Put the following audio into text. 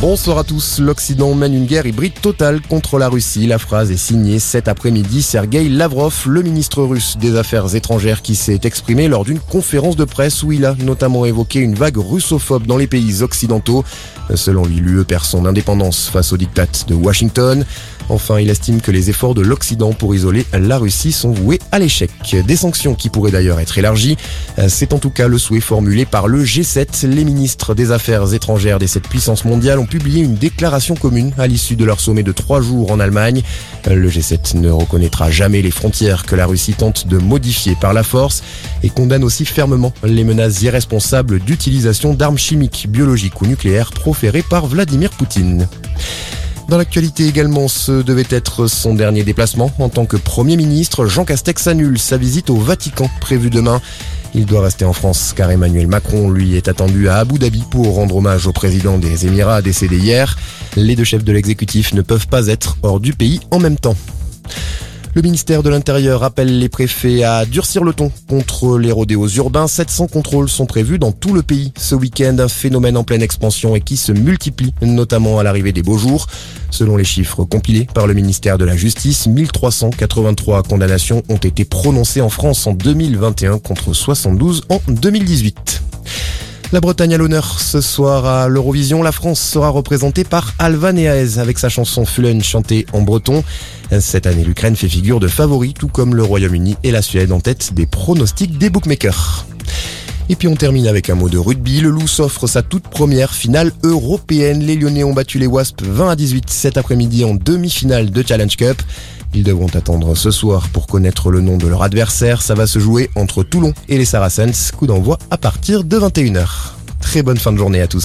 Bonsoir à tous. L'Occident mène une guerre hybride totale contre la Russie. La phrase est signée cet après-midi Sergei Lavrov, le ministre russe des Affaires étrangères, qui s'est exprimé lors d'une conférence de presse où il a notamment évoqué une vague russophobe dans les pays occidentaux. Selon lui, l'UE perd son indépendance face aux diktats de Washington. Enfin, il estime que les efforts de l'Occident pour isoler la Russie sont voués à l'échec. Des sanctions qui pourraient d'ailleurs être élargies. C'est en tout cas le souhait formulé par le G7. Les ministres des Affaires étrangères des sept puissances mondiales publié une déclaration commune à l'issue de leur sommet de trois jours en Allemagne. Le G7 ne reconnaîtra jamais les frontières que la Russie tente de modifier par la force et condamne aussi fermement les menaces irresponsables d'utilisation d'armes chimiques, biologiques ou nucléaires proférées par Vladimir Poutine. Dans l'actualité également, ce devait être son dernier déplacement en tant que Premier ministre. Jean Castex annule sa visite au Vatican prévue demain. Il doit rester en France car Emmanuel Macron, lui, est attendu à Abu Dhabi pour rendre hommage au président des Émirats décédé hier. Les deux chefs de l'exécutif ne peuvent pas être hors du pays en même temps. Le ministère de l'Intérieur appelle les préfets à durcir le ton contre les rodéos urbains. 700 contrôles sont prévus dans tout le pays ce week-end, un phénomène en pleine expansion et qui se multiplie, notamment à l'arrivée des beaux jours. Selon les chiffres compilés par le ministère de la Justice, 1383 condamnations ont été prononcées en France en 2021 contre 72 en 2018. La Bretagne à l'honneur ce soir à l'Eurovision. La France sera représentée par Alvan Eaez avec sa chanson Fulen chantée en breton. Cette année, l'Ukraine fait figure de favori, tout comme le Royaume-Uni et la Suède en tête des pronostics des bookmakers. Et puis on termine avec un mot de rugby. Le Loup s'offre sa toute première finale européenne. Les Lyonnais ont battu les Wasps 20 à 18 cet après-midi en demi-finale de Challenge Cup. Ils devront attendre ce soir pour connaître le nom de leur adversaire. Ça va se jouer entre Toulon et les Saracens. Coup d'envoi à partir de 21h. Très bonne fin de journée à tous.